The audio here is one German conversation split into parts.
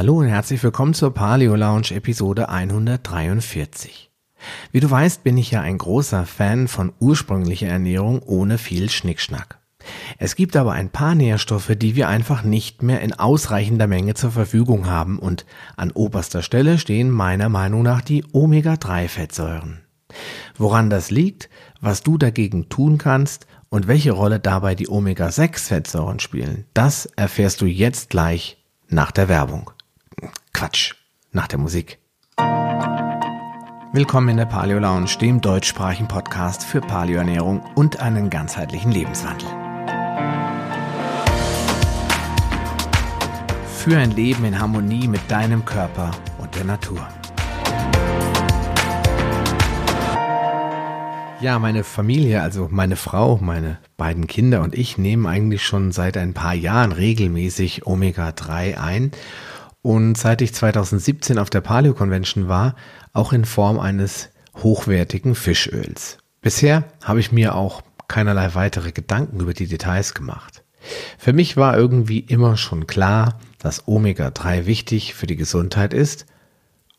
Hallo und herzlich willkommen zur Paleo Lounge Episode 143. Wie du weißt, bin ich ja ein großer Fan von ursprünglicher Ernährung ohne viel Schnickschnack. Es gibt aber ein paar Nährstoffe, die wir einfach nicht mehr in ausreichender Menge zur Verfügung haben und an oberster Stelle stehen meiner Meinung nach die Omega-3-Fettsäuren. Woran das liegt, was du dagegen tun kannst und welche Rolle dabei die Omega-6-Fettsäuren spielen, das erfährst du jetzt gleich nach der Werbung. Quatsch, nach der Musik. Willkommen in der Paleo Lounge, dem deutschsprachigen Podcast für Paleoernährung und einen ganzheitlichen Lebenswandel. Für ein Leben in Harmonie mit deinem Körper und der Natur. Ja, meine Familie, also meine Frau, meine beiden Kinder und ich nehmen eigentlich schon seit ein paar Jahren regelmäßig Omega-3 ein und seit ich 2017 auf der Paleo Convention war, auch in Form eines hochwertigen Fischöls. Bisher habe ich mir auch keinerlei weitere Gedanken über die Details gemacht. Für mich war irgendwie immer schon klar, dass Omega-3 wichtig für die Gesundheit ist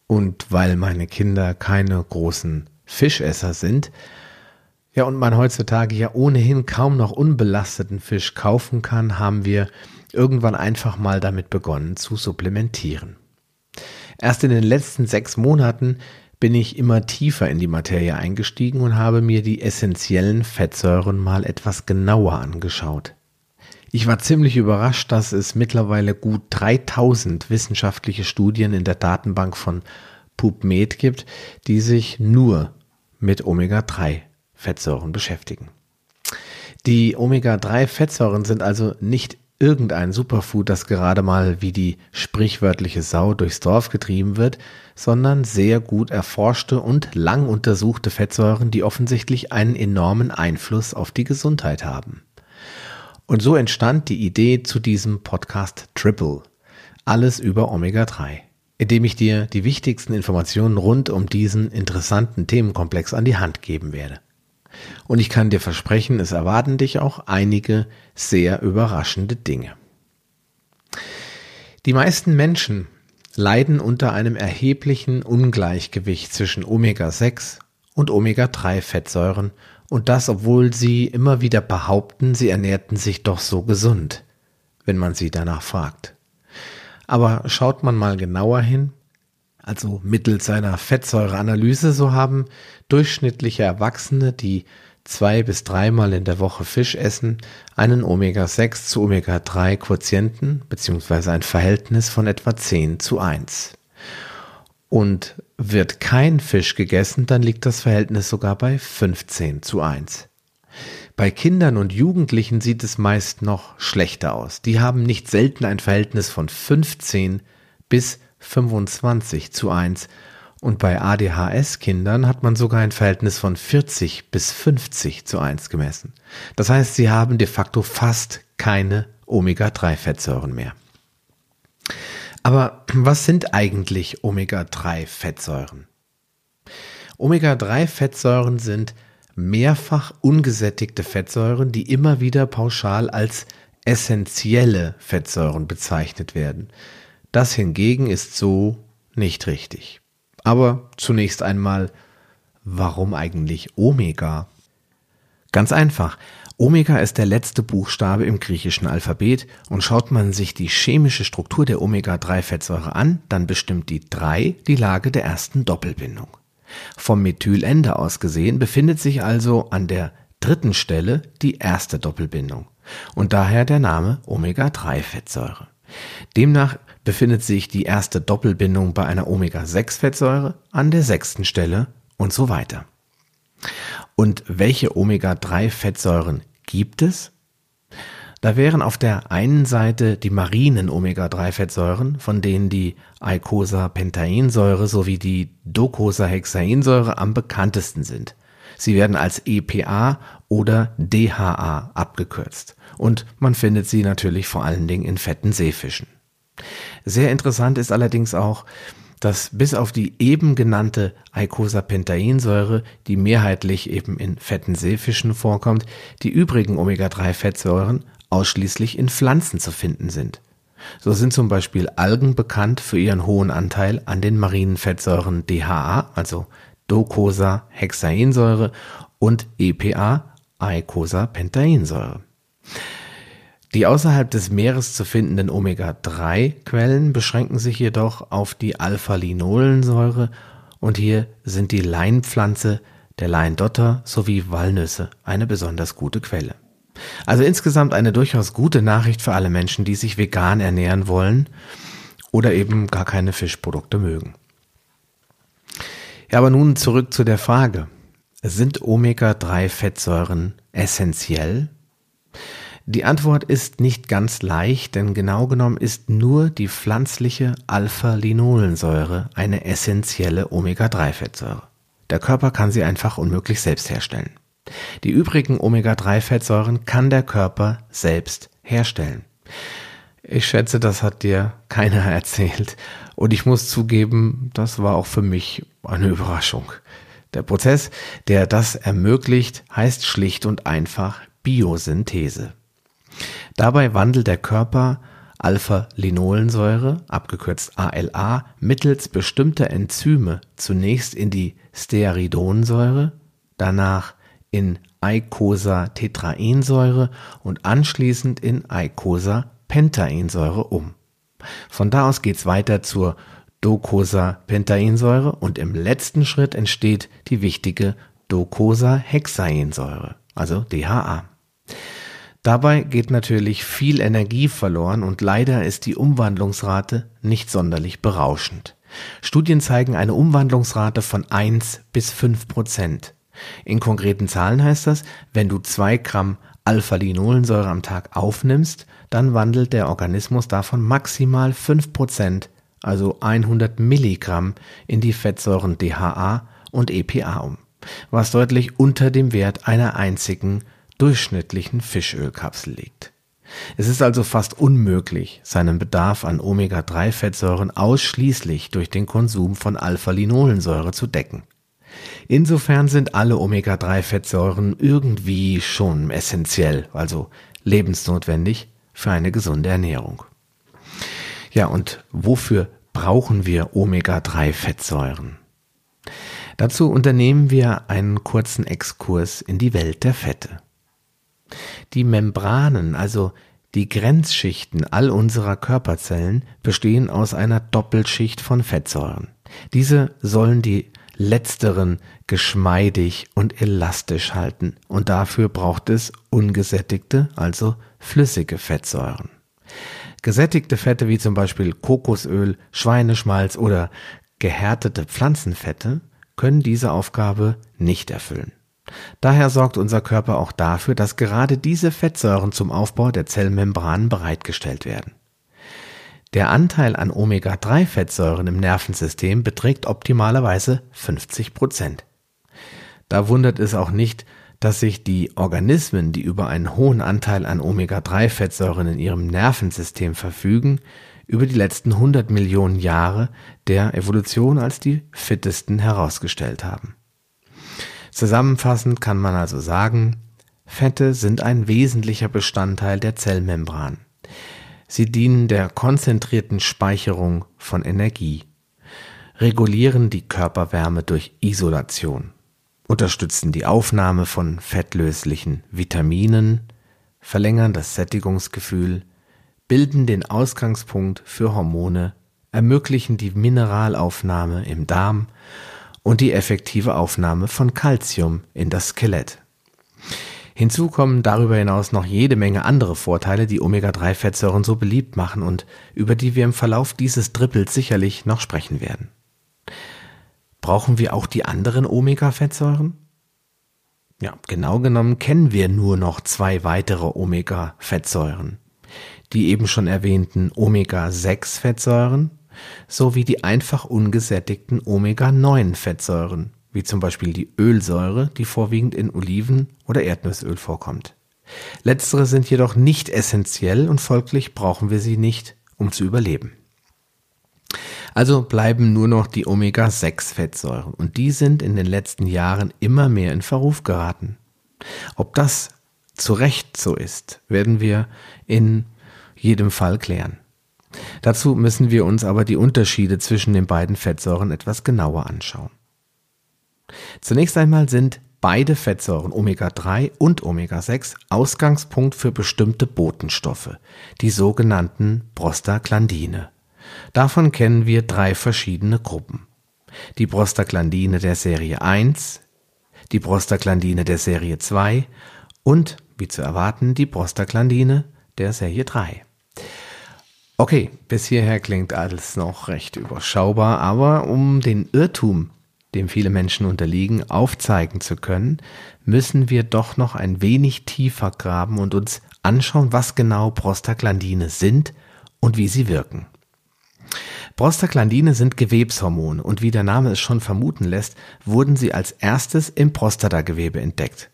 und weil meine Kinder keine großen Fischesser sind, ja, und man heutzutage ja ohnehin kaum noch unbelasteten Fisch kaufen kann, haben wir irgendwann einfach mal damit begonnen zu supplementieren. Erst in den letzten sechs Monaten bin ich immer tiefer in die Materie eingestiegen und habe mir die essentiellen Fettsäuren mal etwas genauer angeschaut. Ich war ziemlich überrascht, dass es mittlerweile gut 3000 wissenschaftliche Studien in der Datenbank von PubMed gibt, die sich nur mit Omega-3 Fettsäuren beschäftigen. Die Omega-3-Fettsäuren sind also nicht irgendein Superfood, das gerade mal wie die sprichwörtliche Sau durchs Dorf getrieben wird, sondern sehr gut erforschte und lang untersuchte Fettsäuren, die offensichtlich einen enormen Einfluss auf die Gesundheit haben. Und so entstand die Idee zu diesem Podcast Triple. Alles über Omega-3, indem ich dir die wichtigsten Informationen rund um diesen interessanten Themenkomplex an die Hand geben werde. Und ich kann dir versprechen, es erwarten dich auch einige sehr überraschende Dinge. Die meisten Menschen leiden unter einem erheblichen Ungleichgewicht zwischen Omega-6 und Omega-3-Fettsäuren und das, obwohl sie immer wieder behaupten, sie ernährten sich doch so gesund, wenn man sie danach fragt. Aber schaut man mal genauer hin, also mittels seiner Fettsäureanalyse, so haben durchschnittliche Erwachsene, die zwei bis dreimal in der Woche Fisch essen, einen Omega-6 zu Omega-3 Quotienten bzw. ein Verhältnis von etwa 10 zu 1. Und wird kein Fisch gegessen, dann liegt das Verhältnis sogar bei 15 zu 1. Bei Kindern und Jugendlichen sieht es meist noch schlechter aus. Die haben nicht selten ein Verhältnis von 15 bis 25 zu 1 und bei ADHS-Kindern hat man sogar ein Verhältnis von 40 bis 50 zu 1 gemessen. Das heißt, sie haben de facto fast keine Omega-3-Fettsäuren mehr. Aber was sind eigentlich Omega-3-Fettsäuren? Omega-3-Fettsäuren sind mehrfach ungesättigte Fettsäuren, die immer wieder pauschal als essentielle Fettsäuren bezeichnet werden. Das hingegen ist so nicht richtig. Aber zunächst einmal, warum eigentlich Omega? Ganz einfach. Omega ist der letzte Buchstabe im griechischen Alphabet und schaut man sich die chemische Struktur der Omega-3-Fettsäure an, dann bestimmt die 3 die Lage der ersten Doppelbindung. Vom Methylende aus gesehen befindet sich also an der dritten Stelle die erste Doppelbindung und daher der Name Omega-3-Fettsäure. Demnach befindet sich die erste Doppelbindung bei einer Omega-6-Fettsäure an der sechsten Stelle und so weiter. Und welche Omega-3-Fettsäuren gibt es? Da wären auf der einen Seite die marinen Omega-3-Fettsäuren, von denen die Eicosapentaensäure sowie die Docosahexaensäure am bekanntesten sind. Sie werden als EPA oder DHA abgekürzt und man findet sie natürlich vor allen Dingen in fetten Seefischen. Sehr interessant ist allerdings auch, dass bis auf die eben genannte Eicosapentaensäure, die mehrheitlich eben in fetten Seefischen vorkommt, die übrigen Omega-3-Fettsäuren ausschließlich in Pflanzen zu finden sind. So sind zum Beispiel Algen bekannt für ihren hohen Anteil an den marinen Fettsäuren DHA, also Docosahexaensäure und EPA, Eicosapentaensäure. Die außerhalb des Meeres zu findenden Omega-3-Quellen beschränken sich jedoch auf die Alpha-Linolensäure und hier sind die Leinpflanze, der Leindotter sowie Walnüsse eine besonders gute Quelle. Also insgesamt eine durchaus gute Nachricht für alle Menschen, die sich vegan ernähren wollen oder eben gar keine Fischprodukte mögen. Ja, aber nun zurück zu der Frage. Sind Omega-3-Fettsäuren essentiell? Die Antwort ist nicht ganz leicht, denn genau genommen ist nur die pflanzliche Alpha-Linolensäure eine essentielle Omega-3-Fettsäure. Der Körper kann sie einfach unmöglich selbst herstellen. Die übrigen Omega-3-Fettsäuren kann der Körper selbst herstellen. Ich schätze, das hat dir keiner erzählt. Und ich muss zugeben, das war auch für mich eine Überraschung. Der Prozess, der das ermöglicht, heißt schlicht und einfach Biosynthese. Dabei wandelt der Körper Alpha-Linolensäure, abgekürzt ALA, mittels bestimmter Enzyme zunächst in die Stearidonsäure, danach in Eicosatetraensäure und anschließend in Eicosapentaensäure um. Von da aus geht's weiter zur Docosapentaensäure und im letzten Schritt entsteht die wichtige Docosahexaensäure, also DHA. Dabei geht natürlich viel Energie verloren und leider ist die Umwandlungsrate nicht sonderlich berauschend. Studien zeigen eine Umwandlungsrate von 1 bis 5 Prozent. In konkreten Zahlen heißt das, wenn du zwei Gramm Alpha-Linolensäure am Tag aufnimmst, dann wandelt der Organismus davon maximal 5 Prozent, also 100 Milligramm, in die Fettsäuren DHA und EPA um, was deutlich unter dem Wert einer einzigen durchschnittlichen Fischölkapsel liegt. Es ist also fast unmöglich, seinen Bedarf an Omega-3-Fettsäuren ausschließlich durch den Konsum von Alpha-Linolensäure zu decken. Insofern sind alle Omega-3-Fettsäuren irgendwie schon essentiell, also lebensnotwendig für eine gesunde Ernährung. Ja, und wofür brauchen wir Omega-3-Fettsäuren? Dazu unternehmen wir einen kurzen Exkurs in die Welt der Fette. Die Membranen, also die Grenzschichten all unserer Körperzellen, bestehen aus einer Doppelschicht von Fettsäuren. Diese sollen die letzteren geschmeidig und elastisch halten und dafür braucht es ungesättigte, also flüssige Fettsäuren. Gesättigte Fette wie zum Beispiel Kokosöl, Schweineschmalz oder gehärtete Pflanzenfette können diese Aufgabe nicht erfüllen. Daher sorgt unser Körper auch dafür, dass gerade diese Fettsäuren zum Aufbau der Zellmembranen bereitgestellt werden. Der Anteil an Omega-3-Fettsäuren im Nervensystem beträgt optimalerweise 50 Prozent. Da wundert es auch nicht, dass sich die Organismen, die über einen hohen Anteil an Omega-3-Fettsäuren in ihrem Nervensystem verfügen, über die letzten 100 Millionen Jahre der Evolution als die fittesten herausgestellt haben. Zusammenfassend kann man also sagen, Fette sind ein wesentlicher Bestandteil der Zellmembran. Sie dienen der konzentrierten Speicherung von Energie, regulieren die Körperwärme durch Isolation, unterstützen die Aufnahme von fettlöslichen Vitaminen, verlängern das Sättigungsgefühl, bilden den Ausgangspunkt für Hormone, ermöglichen die Mineralaufnahme im Darm und die effektive Aufnahme von Calcium in das Skelett. Hinzu kommen darüber hinaus noch jede Menge andere Vorteile, die Omega-3-Fettsäuren so beliebt machen und über die wir im Verlauf dieses Drippels sicherlich noch sprechen werden. Brauchen wir auch die anderen Omega-Fettsäuren? Ja, genau genommen kennen wir nur noch zwei weitere Omega-Fettsäuren. Die eben schon erwähnten Omega-6-Fettsäuren sowie die einfach ungesättigten Omega-9-Fettsäuren, wie zum Beispiel die Ölsäure, die vorwiegend in Oliven- oder Erdnussöl vorkommt. Letztere sind jedoch nicht essentiell und folglich brauchen wir sie nicht, um zu überleben. Also bleiben nur noch die Omega-6-Fettsäuren und die sind in den letzten Jahren immer mehr in Verruf geraten. Ob das zu Recht so ist, werden wir in jedem Fall klären. Dazu müssen wir uns aber die Unterschiede zwischen den beiden Fettsäuren etwas genauer anschauen. Zunächst einmal sind beide Fettsäuren Omega-3 und Omega-6 Ausgangspunkt für bestimmte Botenstoffe, die sogenannten Prostaglandine. Davon kennen wir drei verschiedene Gruppen. Die Prostaglandine der Serie 1, die Prostaglandine der Serie 2 und, wie zu erwarten, die Prostaglandine der Serie 3. Okay, bis hierher klingt alles noch recht überschaubar, aber um den Irrtum, dem viele Menschen unterliegen, aufzeigen zu können, müssen wir doch noch ein wenig tiefer graben und uns anschauen, was genau Prostaglandine sind und wie sie wirken. Prostaglandine sind Gewebshormone und wie der Name es schon vermuten lässt, wurden sie als erstes im Prostatagewebe entdeckt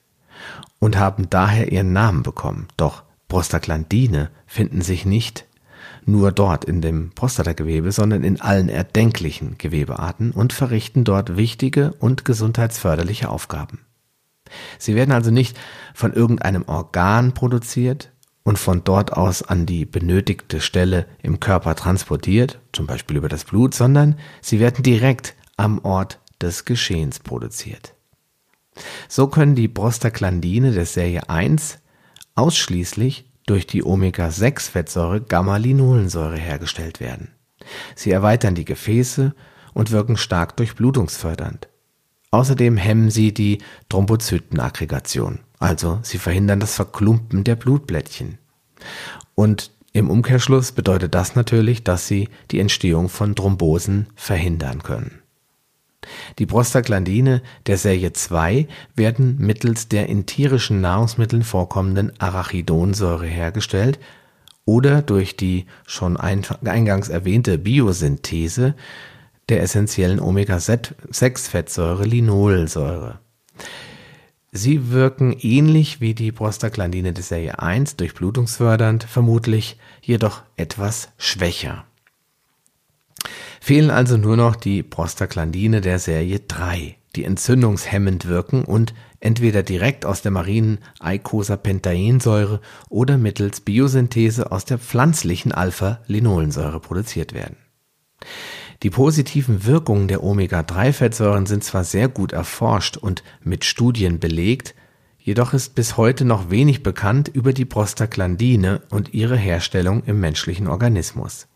und haben daher ihren Namen bekommen. Doch Prostaglandine finden sich nicht nur dort in dem Prostatagewebe, sondern in allen erdenklichen Gewebearten und verrichten dort wichtige und gesundheitsförderliche Aufgaben. Sie werden also nicht von irgendeinem Organ produziert, und von dort aus an die benötigte Stelle im Körper transportiert, zum Beispiel über das Blut, sondern sie werden direkt am Ort des Geschehens produziert. So können die Prostaglandine der Serie 1 ausschließlich durch die Omega-6-Fettsäure Gamma-Linolensäure hergestellt werden. Sie erweitern die Gefäße und wirken stark durchblutungsfördernd. Außerdem hemmen sie die Thrombozytenaggregation. Also sie verhindern das Verklumpen der Blutblättchen. Und im Umkehrschluss bedeutet das natürlich, dass sie die Entstehung von Thrombosen verhindern können. Die Prostaglandine der Serie 2 werden mittels der in tierischen Nahrungsmitteln vorkommenden Arachidonsäure hergestellt oder durch die schon eingangs erwähnte Biosynthese der essentiellen Omega-6-Fettsäure Linolsäure. Sie wirken ähnlich wie die Prostaglandine der Serie 1 durchblutungsfördernd, vermutlich jedoch etwas schwächer. Fehlen also nur noch die Prostaglandine der Serie 3, die entzündungshemmend wirken und entweder direkt aus der marinen Eicosapentaensäure oder mittels Biosynthese aus der pflanzlichen Alpha-Linolensäure produziert werden. Die positiven Wirkungen der Omega-3-Fettsäuren sind zwar sehr gut erforscht und mit Studien belegt, jedoch ist bis heute noch wenig bekannt über die Prostaglandine und ihre Herstellung im menschlichen Organismus.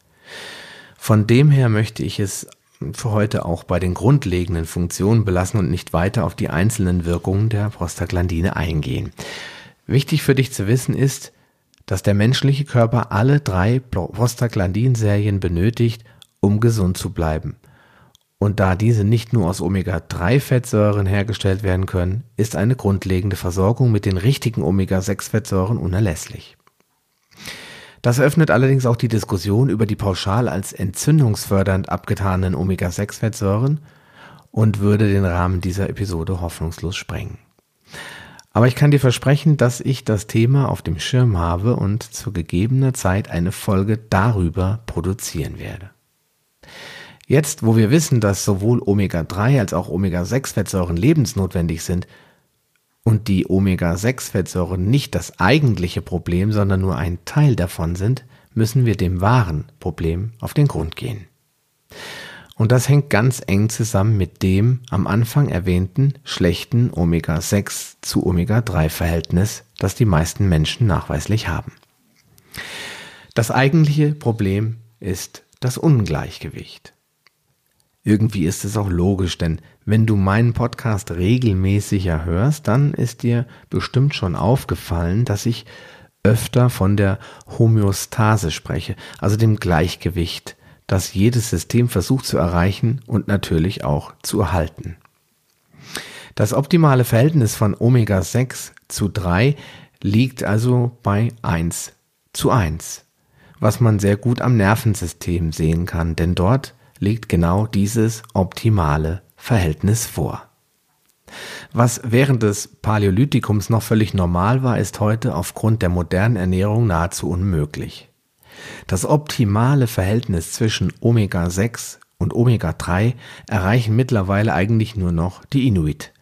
Von dem her möchte ich es für heute auch bei den grundlegenden Funktionen belassen und nicht weiter auf die einzelnen Wirkungen der Prostaglandine eingehen. Wichtig für dich zu wissen ist, dass der menschliche Körper alle drei Prostaglandinserien benötigt, um gesund zu bleiben. Und da diese nicht nur aus Omega-3-Fettsäuren hergestellt werden können, ist eine grundlegende Versorgung mit den richtigen Omega-6-Fettsäuren unerlässlich. Das eröffnet allerdings auch die Diskussion über die pauschal als entzündungsfördernd abgetanen Omega-6-Fettsäuren und würde den Rahmen dieser Episode hoffnungslos sprengen. Aber ich kann dir versprechen, dass ich das Thema auf dem Schirm habe und zu gegebener Zeit eine Folge darüber produzieren werde. Jetzt, wo wir wissen, dass sowohl Omega-3 als auch Omega-6-Fettsäuren lebensnotwendig sind und die Omega-6-Fettsäuren nicht das eigentliche Problem, sondern nur ein Teil davon sind, müssen wir dem wahren Problem auf den Grund gehen. Und das hängt ganz eng zusammen mit dem am Anfang erwähnten schlechten Omega-6 zu Omega-3-Verhältnis, das die meisten Menschen nachweislich haben. Das eigentliche Problem ist das Ungleichgewicht. Irgendwie ist es auch logisch, denn wenn du meinen Podcast regelmäßiger hörst, dann ist dir bestimmt schon aufgefallen, dass ich öfter von der Homöostase spreche, also dem Gleichgewicht, das jedes System versucht zu erreichen und natürlich auch zu erhalten. Das optimale Verhältnis von Omega-6 zu 3 liegt also bei 1 zu 1, was man sehr gut am Nervensystem sehen kann, denn dort legt genau dieses optimale Verhältnis vor. Was während des Paläolithikums noch völlig normal war, ist heute aufgrund der modernen Ernährung nahezu unmöglich. Das optimale Verhältnis zwischen Omega-6 und Omega-3 erreichen mittlerweile eigentlich nur noch die Inuit.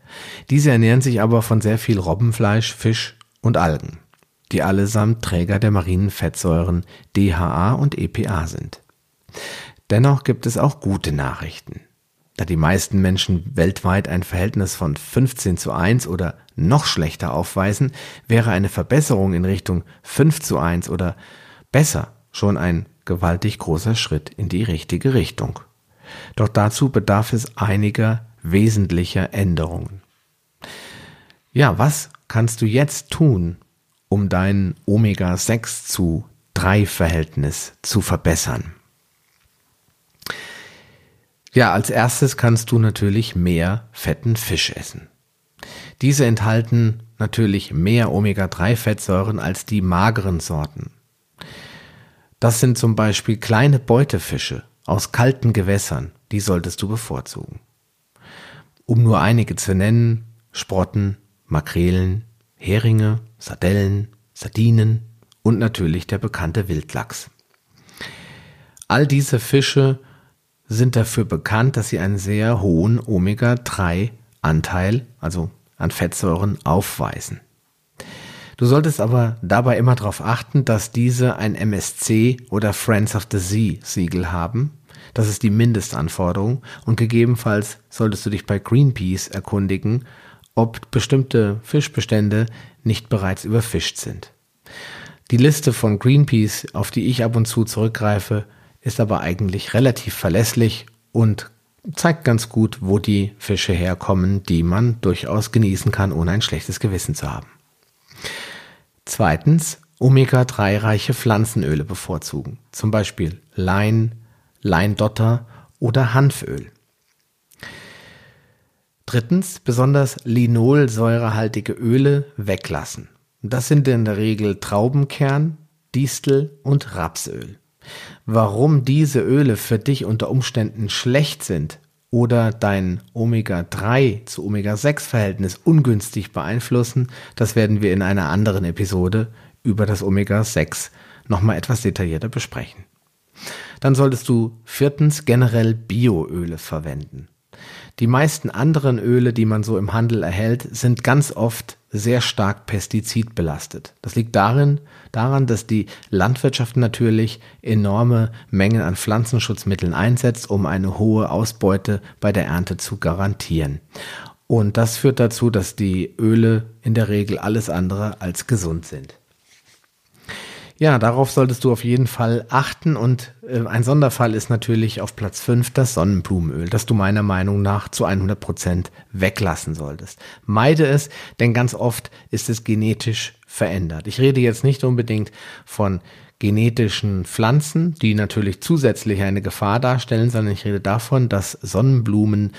Diese ernähren sich aber von sehr viel Robbenfleisch, Fisch und Algen. die allesamt Träger der marinen Fettsäuren DHA und EPA sind. Dennoch gibt es auch gute Nachrichten. Da die meisten Menschen weltweit ein Verhältnis von 15 zu 1 oder noch schlechter aufweisen, wäre eine Verbesserung in Richtung 5 zu 1 oder besser schon ein gewaltig großer Schritt in die richtige Richtung. Doch dazu bedarf es einiger wesentlicher Änderungen. Ja, was kannst du jetzt tun, um dein Omega-6 zu 3 Verhältnis zu verbessern? Ja, als erstes kannst du natürlich mehr fetten Fisch essen. Diese enthalten natürlich mehr Omega-3-Fettsäuren als die mageren Sorten. Das sind zum Beispiel kleine Beutefische aus kalten Gewässern, die solltest du bevorzugen. Um nur einige zu nennen, Sprotten, Makrelen, Heringe, Sardellen, Sardinen und natürlich der bekannte Wildlachs. All diese Fische sind dafür bekannt, dass sie einen sehr hohen Omega-3-Anteil, also an Fettsäuren, aufweisen. Du solltest aber dabei immer darauf achten, dass diese ein MSC oder Friends of the Sea Siegel haben. Das ist die Mindestanforderung und gegebenenfalls solltest du dich bei Greenpeace erkundigen, ob bestimmte Fischbestände nicht bereits überfischt sind. Die Liste von Greenpeace, auf die ich ab und zu zurückgreife, ist aber eigentlich relativ verlässlich und zeigt ganz gut, wo die Fische herkommen, die man durchaus genießen kann, ohne ein schlechtes Gewissen zu haben. Zweitens, Omega-3-reiche Pflanzenöle bevorzugen, zum Beispiel Lein, Leindotter oder Hanföl. Drittens, besonders linolsäurehaltige Öle weglassen. Das sind in der Regel Traubenkern, Distel und Rapsöl. Warum diese Öle für dich unter Umständen schlecht sind oder dein Omega-3 zu Omega-6-Verhältnis ungünstig beeinflussen, das werden wir in einer anderen Episode über das Omega-6 nochmal etwas detaillierter besprechen. Dann solltest du viertens generell Bioöle verwenden. Die meisten anderen Öle, die man so im Handel erhält, sind ganz oft sehr stark pestizidbelastet. Das liegt darin, daran, dass die Landwirtschaft natürlich enorme Mengen an Pflanzenschutzmitteln einsetzt, um eine hohe Ausbeute bei der Ernte zu garantieren. Und das führt dazu, dass die Öle in der Regel alles andere als gesund sind. Ja, darauf solltest du auf jeden Fall achten und äh, ein Sonderfall ist natürlich auf Platz 5 das Sonnenblumenöl, das du meiner Meinung nach zu 100 Prozent weglassen solltest. Meide es, denn ganz oft ist es genetisch verändert. Ich rede jetzt nicht unbedingt von genetischen Pflanzen, die natürlich zusätzlich eine Gefahr darstellen, sondern ich rede davon, dass Sonnenblumen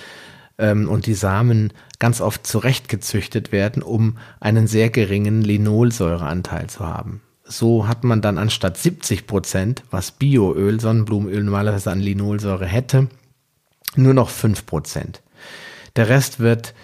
ähm, und die Samen ganz oft zurechtgezüchtet werden, um einen sehr geringen Linolsäureanteil zu haben. So hat man dann anstatt 70 Prozent, was Bioöl, Sonnenblumenöl normalerweise an Linolsäure hätte, nur noch 5 Prozent. Der Rest wird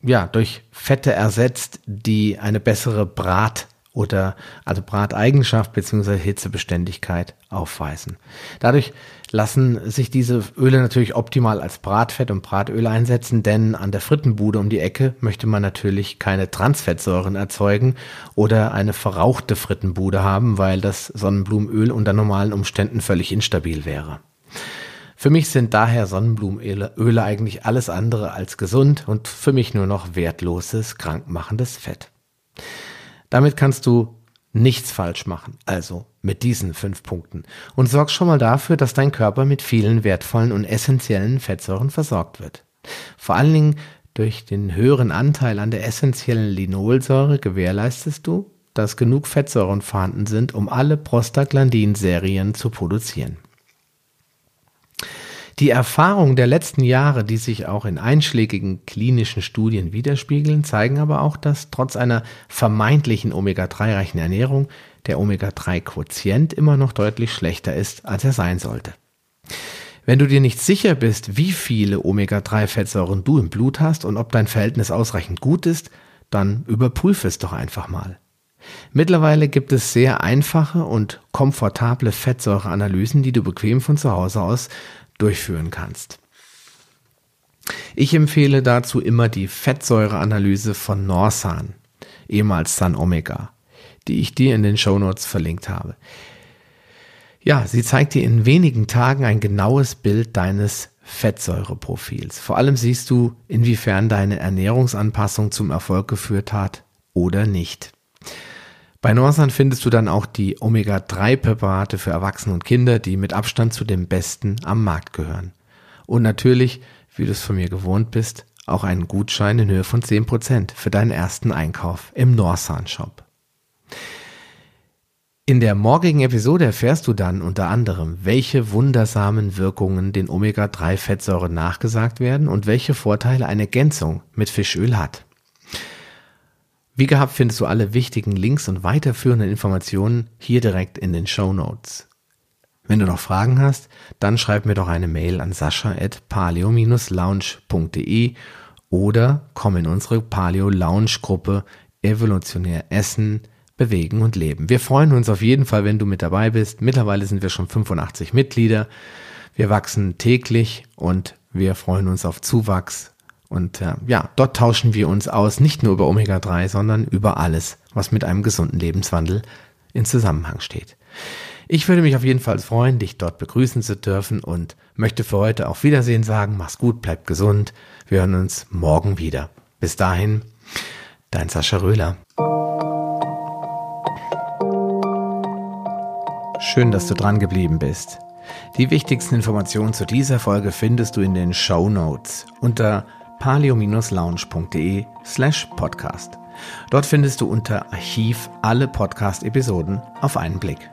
ja durch Fette ersetzt, die eine bessere Brat- oder also Brateigenschaft bzw. Hitzebeständigkeit aufweisen. Dadurch lassen sich diese Öle natürlich optimal als Bratfett und Bratöl einsetzen, denn an der Frittenbude um die Ecke möchte man natürlich keine Transfettsäuren erzeugen oder eine verrauchte Frittenbude haben, weil das Sonnenblumenöl unter normalen Umständen völlig instabil wäre. Für mich sind daher Sonnenblumenöle Öle eigentlich alles andere als gesund und für mich nur noch wertloses, krankmachendes Fett. Damit kannst du nichts falsch machen. Also mit diesen fünf Punkten. Und sorgst schon mal dafür, dass dein Körper mit vielen wertvollen und essentiellen Fettsäuren versorgt wird. Vor allen Dingen durch den höheren Anteil an der essentiellen Linolsäure gewährleistest du, dass genug Fettsäuren vorhanden sind, um alle Prostaglandin-Serien zu produzieren. Die Erfahrungen der letzten Jahre, die sich auch in einschlägigen klinischen Studien widerspiegeln, zeigen aber auch, dass trotz einer vermeintlichen Omega-3-reichen Ernährung der Omega-3-Quotient immer noch deutlich schlechter ist, als er sein sollte. Wenn du dir nicht sicher bist, wie viele Omega-3-Fettsäuren du im Blut hast und ob dein Verhältnis ausreichend gut ist, dann überprüfe es doch einfach mal. Mittlerweile gibt es sehr einfache und komfortable Fettsäureanalysen, die du bequem von zu Hause aus durchführen kannst. Ich empfehle dazu immer die Fettsäureanalyse von Norsan, ehemals Sun Omega. die ich dir in den Shownotes verlinkt habe. Ja, sie zeigt dir in wenigen Tagen ein genaues Bild deines Fettsäureprofils. Vor allem siehst du, inwiefern deine Ernährungsanpassung zum Erfolg geführt hat oder nicht. Bei Norsan findest du dann auch die Omega-3-Präparate für Erwachsene und Kinder, die mit Abstand zu den besten am Markt gehören. Und natürlich, wie du es von mir gewohnt bist, auch einen Gutschein in Höhe von 10% für deinen ersten Einkauf im Norsan Shop. In der morgigen Episode erfährst du dann unter anderem, welche wundersamen Wirkungen den Omega-3-Fettsäuren nachgesagt werden und welche Vorteile eine Ergänzung mit Fischöl hat. Wie gehabt findest du alle wichtigen Links und weiterführenden Informationen hier direkt in den Show Notes. Wenn du noch Fragen hast, dann schreib mir doch eine Mail an sascha.paleo-lounge.de oder komm in unsere Paleo Lounge Gruppe Evolutionär Essen, bewegen und leben. Wir freuen uns auf jeden Fall, wenn du mit dabei bist. Mittlerweile sind wir schon 85 Mitglieder. Wir wachsen täglich und wir freuen uns auf Zuwachs. Und äh, ja, dort tauschen wir uns aus, nicht nur über Omega-3, sondern über alles, was mit einem gesunden Lebenswandel in Zusammenhang steht. Ich würde mich auf jeden Fall freuen, dich dort begrüßen zu dürfen und möchte für heute auf Wiedersehen sagen. Mach's gut, bleib gesund. Wir hören uns morgen wieder. Bis dahin, dein Sascha Röhler. Schön, dass du dran geblieben bist. Die wichtigsten Informationen zu dieser Folge findest du in den Show Notes unter palio-lounge.de slash podcast. Dort findest du unter Archiv alle Podcast-Episoden auf einen Blick.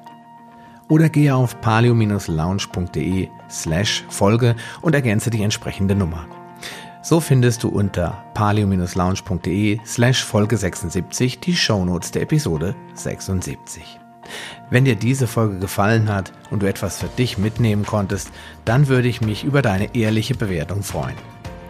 Oder gehe auf palio-lounge.de slash Folge und ergänze die entsprechende Nummer. So findest du unter palio-lounge.de slash Folge 76 die Shownotes der Episode 76. Wenn dir diese Folge gefallen hat und du etwas für dich mitnehmen konntest, dann würde ich mich über deine ehrliche Bewertung freuen.